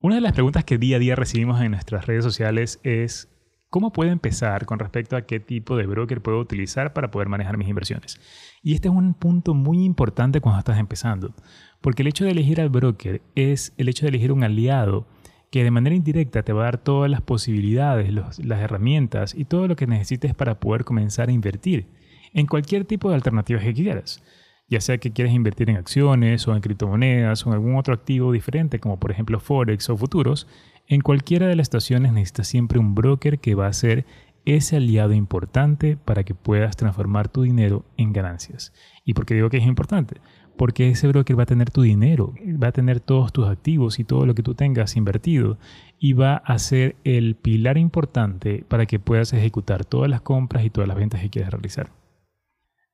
Una de las preguntas que día a día recibimos en nuestras redes sociales es ¿cómo puedo empezar con respecto a qué tipo de broker puedo utilizar para poder manejar mis inversiones? Y este es un punto muy importante cuando estás empezando, porque el hecho de elegir al broker es el hecho de elegir un aliado que de manera indirecta te va a dar todas las posibilidades, las herramientas y todo lo que necesites para poder comenzar a invertir en cualquier tipo de alternativas que quieras. Ya sea que quieras invertir en acciones o en criptomonedas o en algún otro activo diferente, como por ejemplo Forex o futuros, en cualquiera de las estaciones necesitas siempre un broker que va a ser ese aliado importante para que puedas transformar tu dinero en ganancias. ¿Y por qué digo que es importante? porque ese broker va a tener tu dinero, va a tener todos tus activos y todo lo que tú tengas invertido y va a ser el pilar importante para que puedas ejecutar todas las compras y todas las ventas que quieras realizar.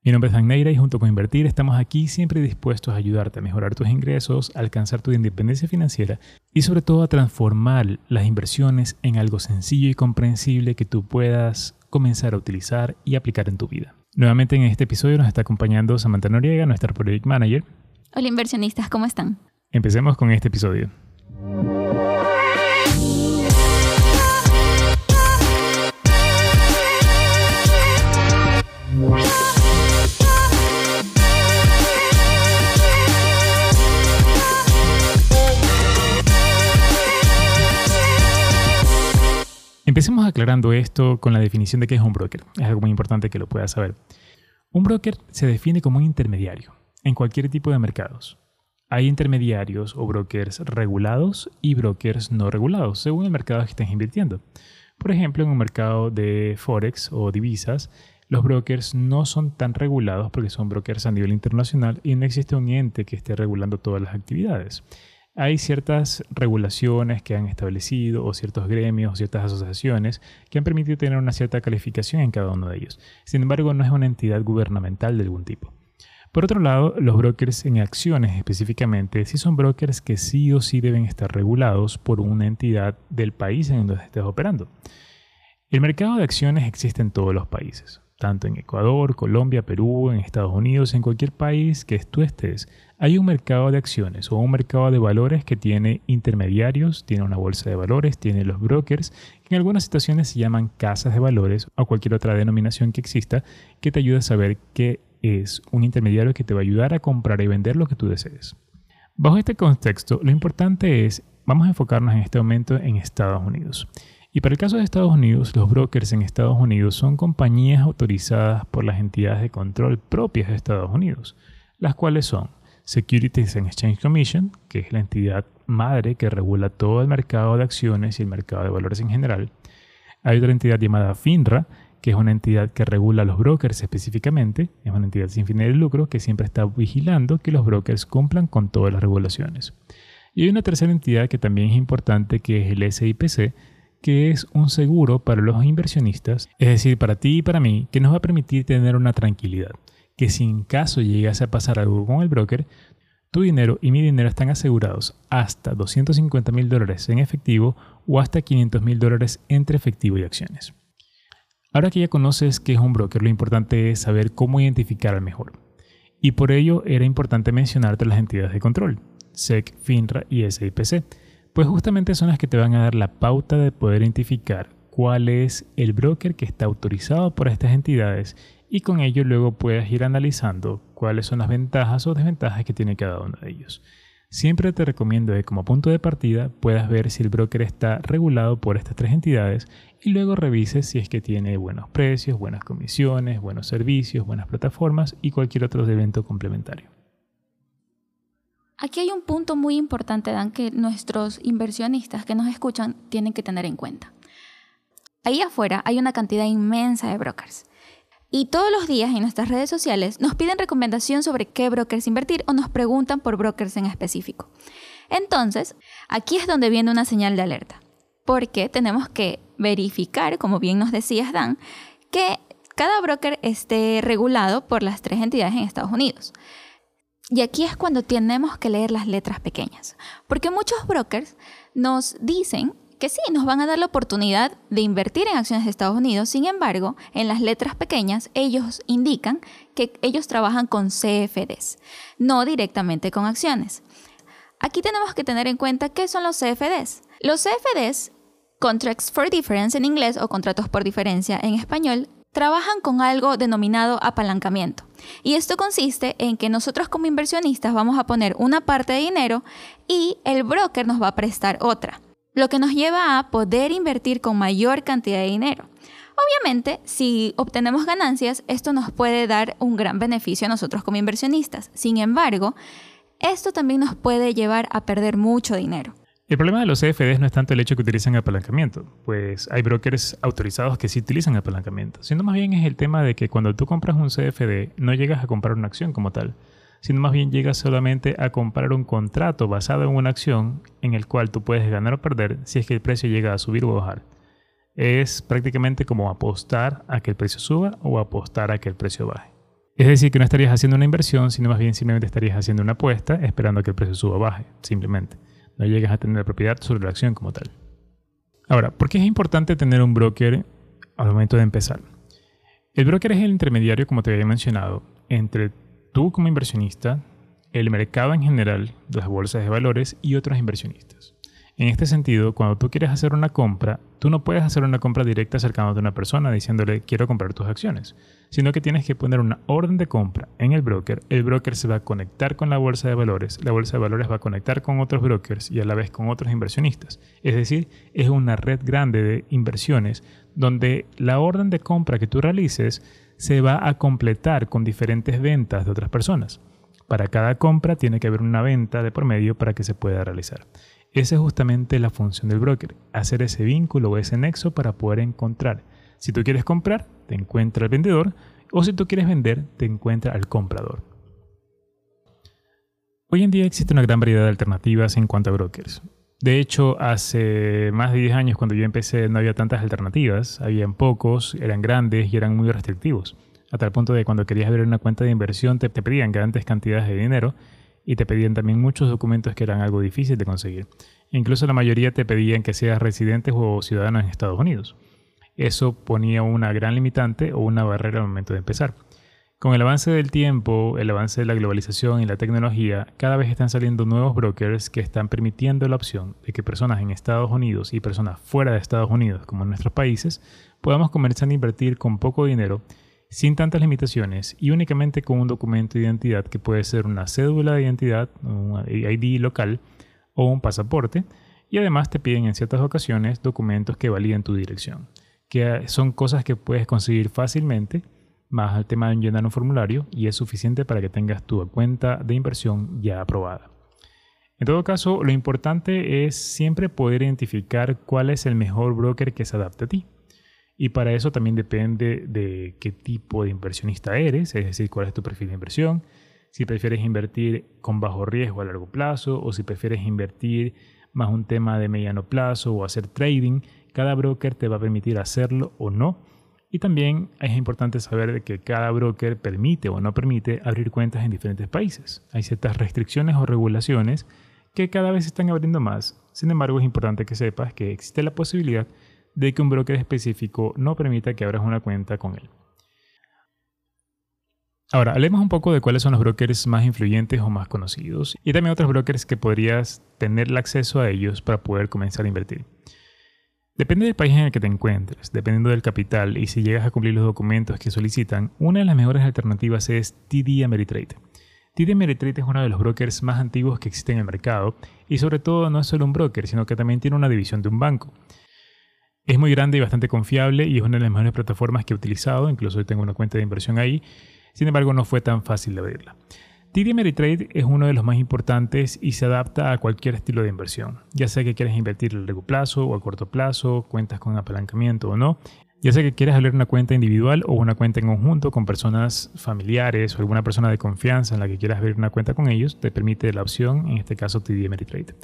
Mi nombre es Dan Neira y junto con Invertir estamos aquí siempre dispuestos a ayudarte a mejorar tus ingresos, a alcanzar tu independencia financiera y sobre todo a transformar las inversiones en algo sencillo y comprensible que tú puedas comenzar a utilizar y aplicar en tu vida. Nuevamente en este episodio nos está acompañando Samantha Noriega, nuestra Project Manager. Hola inversionistas, ¿cómo están? Empecemos con este episodio. Aclarando esto con la definición de qué es un broker. Es algo muy importante que lo puedas saber. Un broker se define como un intermediario en cualquier tipo de mercados. Hay intermediarios o brokers regulados y brokers no regulados, según el mercado que estés invirtiendo. Por ejemplo, en un mercado de Forex o divisas, los brokers no son tan regulados porque son brokers a nivel internacional y no existe un ente que esté regulando todas las actividades hay ciertas regulaciones que han establecido o ciertos gremios o ciertas asociaciones que han permitido tener una cierta calificación en cada uno de ellos. Sin embargo, no es una entidad gubernamental de algún tipo. Por otro lado, los brokers en acciones específicamente sí son brokers que sí o sí deben estar regulados por una entidad del país en donde estés operando. El mercado de acciones existe en todos los países tanto en Ecuador, Colombia, Perú, en Estados Unidos, en cualquier país que tú estés, hay un mercado de acciones o un mercado de valores que tiene intermediarios, tiene una bolsa de valores, tiene los brokers, que en algunas situaciones se llaman casas de valores o cualquier otra denominación que exista que te ayuda a saber qué es un intermediario que te va a ayudar a comprar y vender lo que tú desees. Bajo este contexto, lo importante es, vamos a enfocarnos en este momento en Estados Unidos. Y para el caso de Estados Unidos, los brokers en Estados Unidos son compañías autorizadas por las entidades de control propias de Estados Unidos, las cuales son Securities and Exchange Commission, que es la entidad madre que regula todo el mercado de acciones y el mercado de valores en general. Hay otra entidad llamada FINRA, que es una entidad que regula los brokers específicamente, es una entidad sin fines de lucro que siempre está vigilando que los brokers cumplan con todas las regulaciones. Y hay una tercera entidad que también es importante, que es el SIPC, que es un seguro para los inversionistas, es decir, para ti y para mí, que nos va a permitir tener una tranquilidad, que si en caso llegase a pasar algo con el broker, tu dinero y mi dinero están asegurados hasta 250 mil dólares en efectivo o hasta 500 mil dólares entre efectivo y acciones. Ahora que ya conoces qué es un broker, lo importante es saber cómo identificar al mejor. Y por ello era importante mencionarte las entidades de control, SEC, FINRA y SIPC pues justamente son las que te van a dar la pauta de poder identificar cuál es el broker que está autorizado por estas entidades y con ello luego puedes ir analizando cuáles son las ventajas o desventajas que tiene cada uno de ellos. Siempre te recomiendo que como punto de partida puedas ver si el broker está regulado por estas tres entidades y luego revises si es que tiene buenos precios, buenas comisiones, buenos servicios, buenas plataformas y cualquier otro evento complementario. Aquí hay un punto muy importante, Dan, que nuestros inversionistas que nos escuchan tienen que tener en cuenta. Ahí afuera hay una cantidad inmensa de brokers. Y todos los días en nuestras redes sociales nos piden recomendación sobre qué brokers invertir o nos preguntan por brokers en específico. Entonces, aquí es donde viene una señal de alerta. Porque tenemos que verificar, como bien nos decías, Dan, que cada broker esté regulado por las tres entidades en Estados Unidos. Y aquí es cuando tenemos que leer las letras pequeñas, porque muchos brokers nos dicen que sí, nos van a dar la oportunidad de invertir en acciones de Estados Unidos, sin embargo, en las letras pequeñas ellos indican que ellos trabajan con CFDs, no directamente con acciones. Aquí tenemos que tener en cuenta qué son los CFDs. Los CFDs, Contracts for Difference en inglés o contratos por diferencia en español, trabajan con algo denominado apalancamiento. Y esto consiste en que nosotros como inversionistas vamos a poner una parte de dinero y el broker nos va a prestar otra, lo que nos lleva a poder invertir con mayor cantidad de dinero. Obviamente, si obtenemos ganancias, esto nos puede dar un gran beneficio a nosotros como inversionistas. Sin embargo, esto también nos puede llevar a perder mucho dinero. El problema de los CFDs no es tanto el hecho que utilizan apalancamiento, pues hay brokers autorizados que sí utilizan apalancamiento, sino más bien es el tema de que cuando tú compras un CFD no llegas a comprar una acción como tal, sino más bien llegas solamente a comprar un contrato basado en una acción en el cual tú puedes ganar o perder si es que el precio llega a subir o bajar es prácticamente como apostar a que el precio suba o apostar a que el precio baje. Es decir, que no estarías haciendo una inversión, sino más bien simplemente estarías haciendo una apuesta esperando a que el precio suba o baje, simplemente. No llegas a tener la propiedad sobre la acción como tal. Ahora, ¿por qué es importante tener un broker al momento de empezar? El broker es el intermediario, como te había mencionado, entre tú como inversionista, el mercado en general, las bolsas de valores y otros inversionistas. En este sentido, cuando tú quieres hacer una compra, tú no puedes hacer una compra directa acercándote a una persona diciéndole quiero comprar tus acciones, sino que tienes que poner una orden de compra en el broker, el broker se va a conectar con la bolsa de valores, la bolsa de valores va a conectar con otros brokers y a la vez con otros inversionistas. Es decir, es una red grande de inversiones donde la orden de compra que tú realices se va a completar con diferentes ventas de otras personas. Para cada compra tiene que haber una venta de por medio para que se pueda realizar. Esa es justamente la función del broker, hacer ese vínculo o ese nexo para poder encontrar. Si tú quieres comprar, te encuentra el vendedor, o si tú quieres vender, te encuentra al comprador. Hoy en día existe una gran variedad de alternativas en cuanto a brokers. De hecho, hace más de 10 años cuando yo empecé no había tantas alternativas, habían pocos, eran grandes y eran muy restrictivos. A tal punto de que cuando querías abrir una cuenta de inversión te, te pedían grandes cantidades de dinero y te pedían también muchos documentos que eran algo difícil de conseguir. Incluso la mayoría te pedían que seas residente o ciudadano en Estados Unidos. Eso ponía una gran limitante o una barrera al momento de empezar. Con el avance del tiempo, el avance de la globalización y la tecnología, cada vez están saliendo nuevos brokers que están permitiendo la opción de que personas en Estados Unidos y personas fuera de Estados Unidos, como en nuestros países, podamos comenzar a invertir con poco dinero sin tantas limitaciones y únicamente con un documento de identidad que puede ser una cédula de identidad, un ID local o un pasaporte, y además te piden en ciertas ocasiones documentos que validen tu dirección, que son cosas que puedes conseguir fácilmente, más el tema de llenar un formulario y es suficiente para que tengas tu cuenta de inversión ya aprobada. En todo caso, lo importante es siempre poder identificar cuál es el mejor broker que se adapte a ti. Y para eso también depende de qué tipo de inversionista eres, es decir, cuál es tu perfil de inversión, si prefieres invertir con bajo riesgo a largo plazo o si prefieres invertir más un tema de mediano plazo o hacer trading, cada broker te va a permitir hacerlo o no. Y también es importante saber que cada broker permite o no permite abrir cuentas en diferentes países. Hay ciertas restricciones o regulaciones que cada vez se están abriendo más. Sin embargo, es importante que sepas que existe la posibilidad de que un broker específico no permita que abras una cuenta con él. Ahora, hablemos un poco de cuáles son los brokers más influyentes o más conocidos y también otros brokers que podrías tener el acceso a ellos para poder comenzar a invertir. Depende del país en el que te encuentres, dependiendo del capital y si llegas a cumplir los documentos que solicitan, una de las mejores alternativas es TD Ameritrade. TD Ameritrade es uno de los brokers más antiguos que existen en el mercado y sobre todo no es solo un broker, sino que también tiene una división de un banco. Es muy grande y bastante confiable y es una de las mejores plataformas que he utilizado, incluso hoy tengo una cuenta de inversión ahí, sin embargo no fue tan fácil abrirla. TD Ameritrade es uno de los más importantes y se adapta a cualquier estilo de inversión, ya sea que quieras invertir a largo plazo o a corto plazo, cuentas con apalancamiento o no, ya sea que quieras abrir una cuenta individual o una cuenta en conjunto con personas familiares o alguna persona de confianza en la que quieras abrir una cuenta con ellos, te permite la opción, en este caso TD Ameritrade.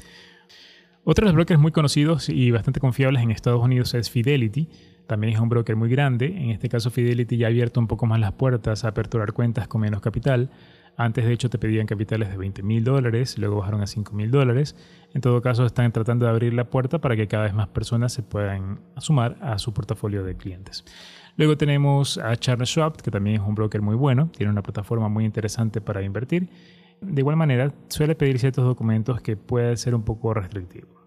Otro de los brokers muy conocidos y bastante confiables en Estados Unidos es Fidelity. También es un broker muy grande. En este caso Fidelity ya ha abierto un poco más las puertas a aperturar cuentas con menos capital. Antes de hecho te pedían capitales de 20 mil dólares, luego bajaron a 5 mil dólares. En todo caso están tratando de abrir la puerta para que cada vez más personas se puedan sumar a su portafolio de clientes. Luego tenemos a Charles Schwab, que también es un broker muy bueno, tiene una plataforma muy interesante para invertir. de igual manera suele pedir ciertos documentos que pueden ser un poco restrictivos.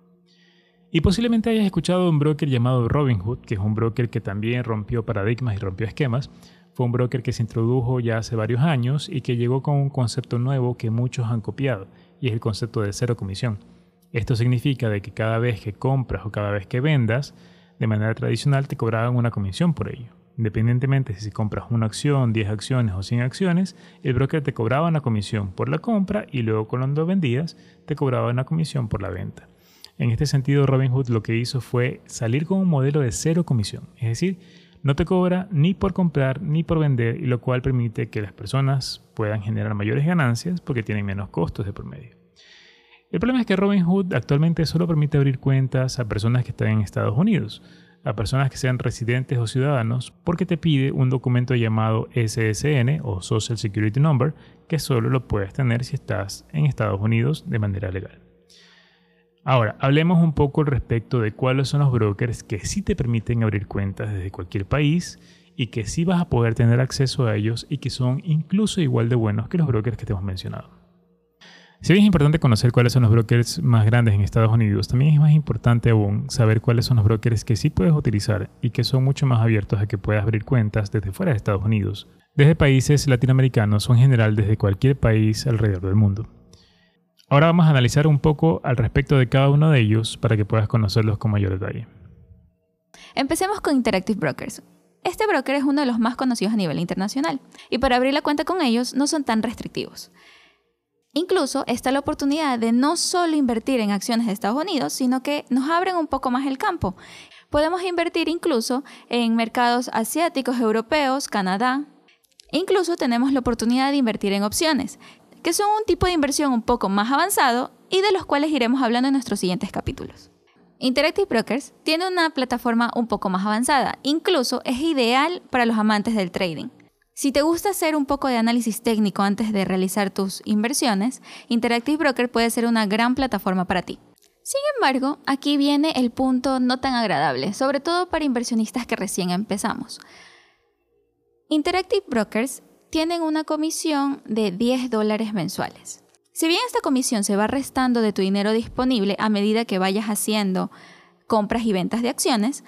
Y posiblemente hayas escuchado un broker llamado Robinhood, que es un broker que también rompió paradigmas y rompió esquemas. Fue un broker que se introdujo ya hace varios años y que llegó con un concepto nuevo que muchos han copiado, y es el concepto de cero comisión. Esto significa de que cada vez que compras o cada vez que vendas, de manera tradicional te cobraban una comisión por ello. Independientemente si compras una acción, 10 acciones o 100 acciones, el broker te cobraba una comisión por la compra y luego cuando vendías te cobraba una comisión por la venta. En este sentido, Robinhood lo que hizo fue salir con un modelo de cero comisión, es decir, no te cobra ni por comprar ni por vender, y lo cual permite que las personas puedan generar mayores ganancias porque tienen menos costos de promedio. El problema es que Robinhood actualmente solo permite abrir cuentas a personas que están en Estados Unidos, a personas que sean residentes o ciudadanos, porque te pide un documento llamado SSN o Social Security Number, que solo lo puedes tener si estás en Estados Unidos de manera legal. Ahora, hablemos un poco respecto de cuáles son los brokers que sí te permiten abrir cuentas desde cualquier país y que sí vas a poder tener acceso a ellos y que son incluso igual de buenos que los brokers que te hemos mencionado. Si bien es importante conocer cuáles son los brokers más grandes en Estados Unidos, también es más importante aún saber cuáles son los brokers que sí puedes utilizar y que son mucho más abiertos a que puedas abrir cuentas desde fuera de Estados Unidos, desde países latinoamericanos o en general desde cualquier país alrededor del mundo. Ahora vamos a analizar un poco al respecto de cada uno de ellos para que puedas conocerlos con mayor detalle. Empecemos con Interactive Brokers. Este broker es uno de los más conocidos a nivel internacional y para abrir la cuenta con ellos no son tan restrictivos. Incluso está la oportunidad de no solo invertir en acciones de Estados Unidos, sino que nos abren un poco más el campo. Podemos invertir incluso en mercados asiáticos, europeos, Canadá. Incluso tenemos la oportunidad de invertir en opciones, que son un tipo de inversión un poco más avanzado y de los cuales iremos hablando en nuestros siguientes capítulos. Interactive Brokers tiene una plataforma un poco más avanzada, incluso es ideal para los amantes del trading. Si te gusta hacer un poco de análisis técnico antes de realizar tus inversiones, Interactive Broker puede ser una gran plataforma para ti. Sin embargo, aquí viene el punto no tan agradable, sobre todo para inversionistas que recién empezamos. Interactive Brokers tienen una comisión de 10 dólares mensuales. Si bien esta comisión se va restando de tu dinero disponible a medida que vayas haciendo compras y ventas de acciones,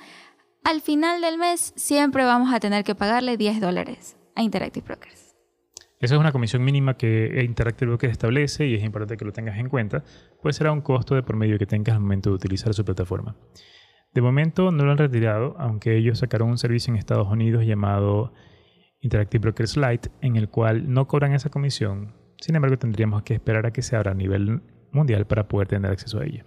al final del mes siempre vamos a tener que pagarle 10 dólares a Interactive Brokers. Esa es una comisión mínima que Interactive Brokers establece y es importante que lo tengas en cuenta, pues será un costo de por medio que tengas al momento de utilizar su plataforma. De momento no lo han retirado, aunque ellos sacaron un servicio en Estados Unidos llamado Interactive Brokers Lite, en el cual no cobran esa comisión. Sin embargo, tendríamos que esperar a que se abra a nivel mundial para poder tener acceso a ella.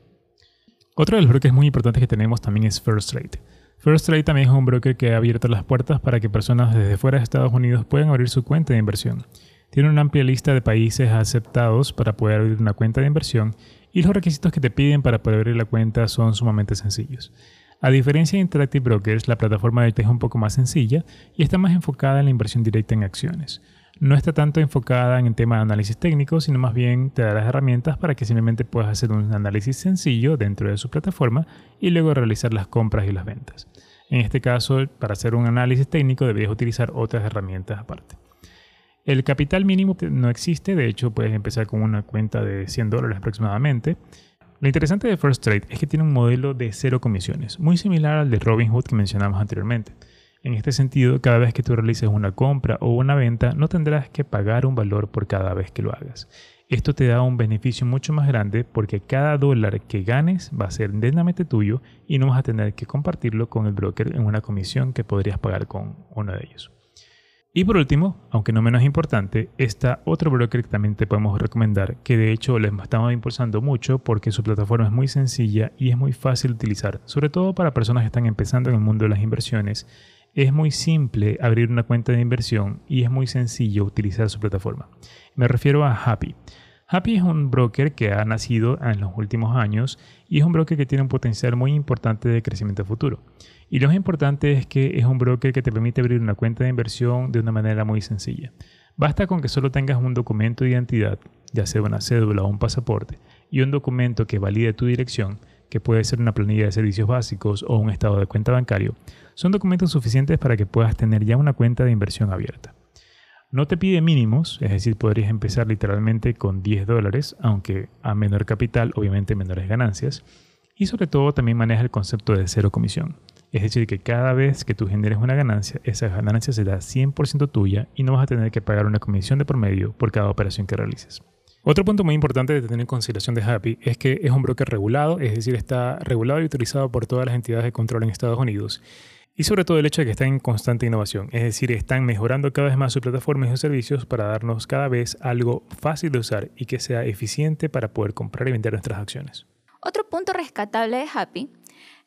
Otro de los brokers muy importantes que tenemos también es First Trade. First Trade también es un broker que ha abierto las puertas para que personas desde fuera de Estados Unidos puedan abrir su cuenta de inversión. Tiene una amplia lista de países aceptados para poder abrir una cuenta de inversión y los requisitos que te piden para poder abrir la cuenta son sumamente sencillos. A diferencia de Interactive Brokers, la plataforma de es un poco más sencilla y está más enfocada en la inversión directa en acciones. No está tanto enfocada en el tema de análisis técnico, sino más bien te da las herramientas para que simplemente puedas hacer un análisis sencillo dentro de su plataforma y luego realizar las compras y las ventas. En este caso, para hacer un análisis técnico deberías utilizar otras herramientas aparte. El capital mínimo no existe, de hecho puedes empezar con una cuenta de 100 dólares aproximadamente lo interesante de First Trade es que tiene un modelo de cero comisiones, muy similar al de Robinhood que mencionamos anteriormente. En este sentido, cada vez que tú realices una compra o una venta, no tendrás que pagar un valor por cada vez que lo hagas. Esto te da un beneficio mucho más grande porque cada dólar que ganes va a ser netamente tuyo y no vas a tener que compartirlo con el broker en una comisión que podrías pagar con uno de ellos. Y por último, aunque no menos importante, está otro broker que también te podemos recomendar, que de hecho les estamos impulsando mucho porque su plataforma es muy sencilla y es muy fácil de utilizar, sobre todo para personas que están empezando en el mundo de las inversiones. Es muy simple abrir una cuenta de inversión y es muy sencillo utilizar su plataforma. Me refiero a Happy. Happy es un broker que ha nacido en los últimos años y es un broker que tiene un potencial muy importante de crecimiento futuro. Y lo más importante es que es un broker que te permite abrir una cuenta de inversión de una manera muy sencilla. Basta con que solo tengas un documento de identidad, ya sea una cédula o un pasaporte, y un documento que valide tu dirección, que puede ser una planilla de servicios básicos o un estado de cuenta bancario, son documentos suficientes para que puedas tener ya una cuenta de inversión abierta. No te pide mínimos, es decir, podrías empezar literalmente con 10 dólares, aunque a menor capital, obviamente menores ganancias. Y sobre todo también maneja el concepto de cero comisión. Es decir, que cada vez que tú generes una ganancia, esa ganancia será 100% tuya y no vas a tener que pagar una comisión de promedio por cada operación que realices. Otro punto muy importante de tener en consideración de Happy es que es un broker regulado, es decir, está regulado y autorizado por todas las entidades de control en Estados Unidos. Y sobre todo el hecho de que está en constante innovación, es decir, están mejorando cada vez más su plataforma y sus servicios para darnos cada vez algo fácil de usar y que sea eficiente para poder comprar y vender nuestras acciones. Otro punto rescatable de Happy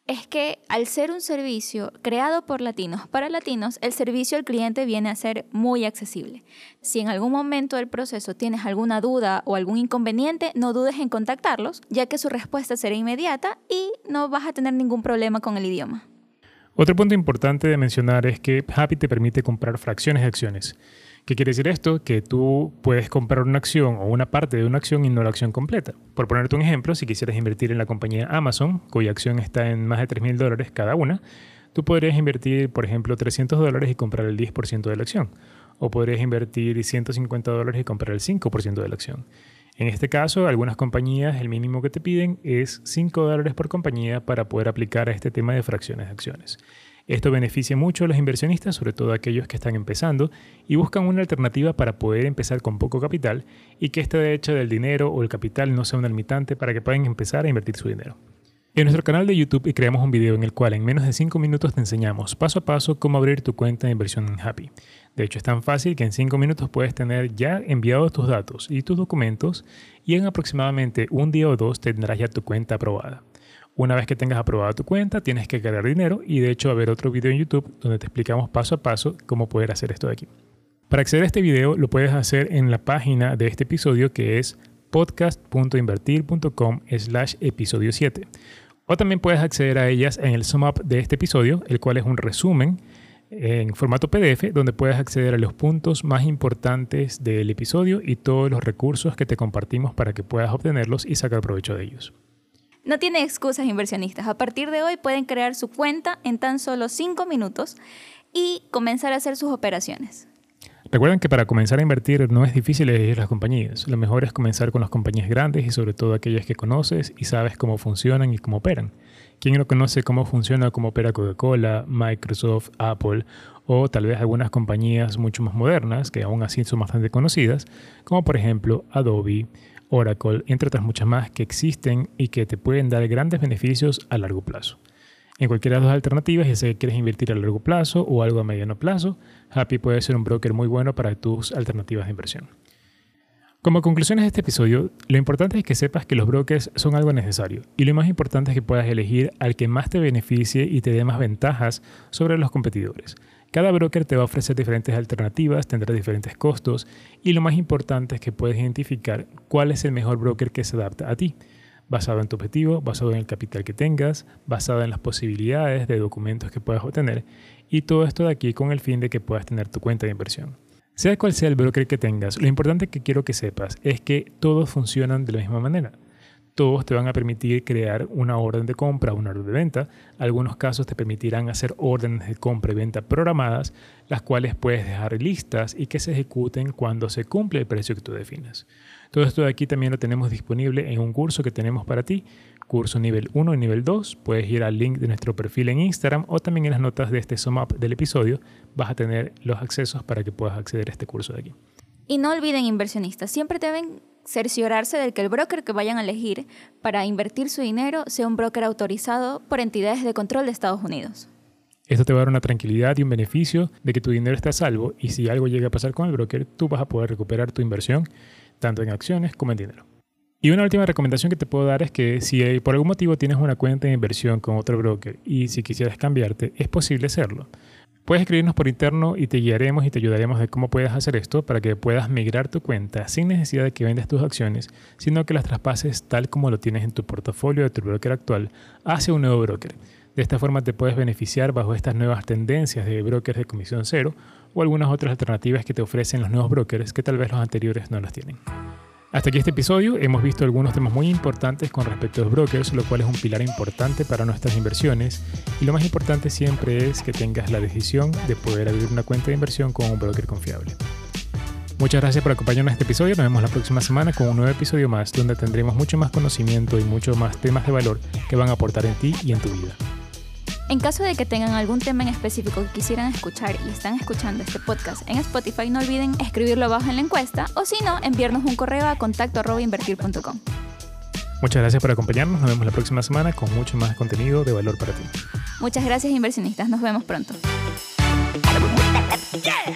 es que al ser un servicio creado por latinos para latinos, el servicio al cliente viene a ser muy accesible. Si en algún momento del proceso tienes alguna duda o algún inconveniente, no dudes en contactarlos, ya que su respuesta será inmediata y no vas a tener ningún problema con el idioma. Otro punto importante de mencionar es que Happy te permite comprar fracciones de acciones. ¿Qué quiere decir esto? Que tú puedes comprar una acción o una parte de una acción y no la acción completa. Por ponerte un ejemplo, si quisieras invertir en la compañía Amazon, cuya acción está en más de 3 mil dólares cada una, tú podrías invertir, por ejemplo, 300 dólares y comprar el 10% de la acción. O podrías invertir 150 dólares y comprar el 5% de la acción. En este caso, algunas compañías el mínimo que te piden es 5 dólares por compañía para poder aplicar a este tema de fracciones de acciones. Esto beneficia mucho a los inversionistas, sobre todo a aquellos que están empezando y buscan una alternativa para poder empezar con poco capital y que este hecho del dinero o el capital no sea un limitante para que puedan empezar a invertir su dinero. En nuestro canal de YouTube creamos un video en el cual en menos de 5 minutos te enseñamos paso a paso cómo abrir tu cuenta de inversión en Happy. De hecho es tan fácil que en 5 minutos puedes tener ya enviados tus datos y tus documentos y en aproximadamente un día o dos tendrás ya tu cuenta aprobada. Una vez que tengas aprobada tu cuenta, tienes que cargar dinero y de hecho a ver otro video en YouTube donde te explicamos paso a paso cómo poder hacer esto de aquí. Para acceder a este video lo puedes hacer en la página de este episodio que es podcast.invertir.com slash episodio 7. O también puedes acceder a ellas en el sum up de este episodio, el cual es un resumen en formato PDF donde puedes acceder a los puntos más importantes del episodio y todos los recursos que te compartimos para que puedas obtenerlos y sacar provecho de ellos. No tiene excusas inversionistas. A partir de hoy pueden crear su cuenta en tan solo 5 minutos y comenzar a hacer sus operaciones. Recuerden que para comenzar a invertir no es difícil elegir las compañías. Lo mejor es comenzar con las compañías grandes y sobre todo aquellas que conoces y sabes cómo funcionan y cómo operan. ¿Quién no conoce cómo funciona, cómo opera Coca-Cola, Microsoft, Apple o tal vez algunas compañías mucho más modernas que aún así son bastante conocidas, como por ejemplo Adobe, Oracle, entre otras muchas más que existen y que te pueden dar grandes beneficios a largo plazo. En cualquiera de las dos alternativas, ya sea que quieres invertir a largo plazo o algo a mediano plazo, Happy puede ser un broker muy bueno para tus alternativas de inversión. Como conclusiones de este episodio, lo importante es que sepas que los brokers son algo necesario y lo más importante es que puedas elegir al que más te beneficie y te dé más ventajas sobre los competidores. Cada broker te va a ofrecer diferentes alternativas, tendrá diferentes costos y lo más importante es que puedes identificar cuál es el mejor broker que se adapta a ti, basado en tu objetivo, basado en el capital que tengas, basado en las posibilidades de documentos que puedas obtener y todo esto de aquí con el fin de que puedas tener tu cuenta de inversión. Sea cual sea el broker que tengas, lo importante que quiero que sepas es que todos funcionan de la misma manera todos te van a permitir crear una orden de compra, una orden de venta. Algunos casos te permitirán hacer órdenes de compra y venta programadas, las cuales puedes dejar listas y que se ejecuten cuando se cumple el precio que tú definas. Todo esto de aquí también lo tenemos disponible en un curso que tenemos para ti, curso nivel 1 y nivel 2. Puedes ir al link de nuestro perfil en Instagram o también en las notas de este sum up del episodio vas a tener los accesos para que puedas acceder a este curso de aquí. Y no olviden inversionistas, siempre deben cerciorarse de que el broker que vayan a elegir para invertir su dinero sea un broker autorizado por entidades de control de Estados Unidos. Esto te va a dar una tranquilidad y un beneficio de que tu dinero está a salvo y si algo llega a pasar con el broker, tú vas a poder recuperar tu inversión tanto en acciones como en dinero. Y una última recomendación que te puedo dar es que si por algún motivo tienes una cuenta de inversión con otro broker y si quisieras cambiarte, es posible hacerlo. Puedes escribirnos por interno y te guiaremos y te ayudaremos de cómo puedes hacer esto para que puedas migrar tu cuenta sin necesidad de que vendas tus acciones, sino que las traspases tal como lo tienes en tu portafolio de tu broker actual hacia un nuevo broker. De esta forma te puedes beneficiar bajo estas nuevas tendencias de brokers de comisión cero o algunas otras alternativas que te ofrecen los nuevos brokers que tal vez los anteriores no las tienen. Hasta aquí este episodio hemos visto algunos temas muy importantes con respecto a los brokers, lo cual es un pilar importante para nuestras inversiones y lo más importante siempre es que tengas la decisión de poder abrir una cuenta de inversión con un broker confiable. Muchas gracias por acompañarnos en este episodio. Nos vemos la próxima semana con un nuevo episodio más donde tendremos mucho más conocimiento y mucho más temas de valor que van a aportar en ti y en tu vida. En caso de que tengan algún tema en específico que quisieran escuchar y están escuchando este podcast en Spotify, no olviden escribirlo abajo en la encuesta o si no, enviarnos un correo a contacto.invertir.com. Muchas gracias por acompañarnos. Nos vemos la próxima semana con mucho más contenido de valor para ti. Muchas gracias inversionistas. Nos vemos pronto. Yeah.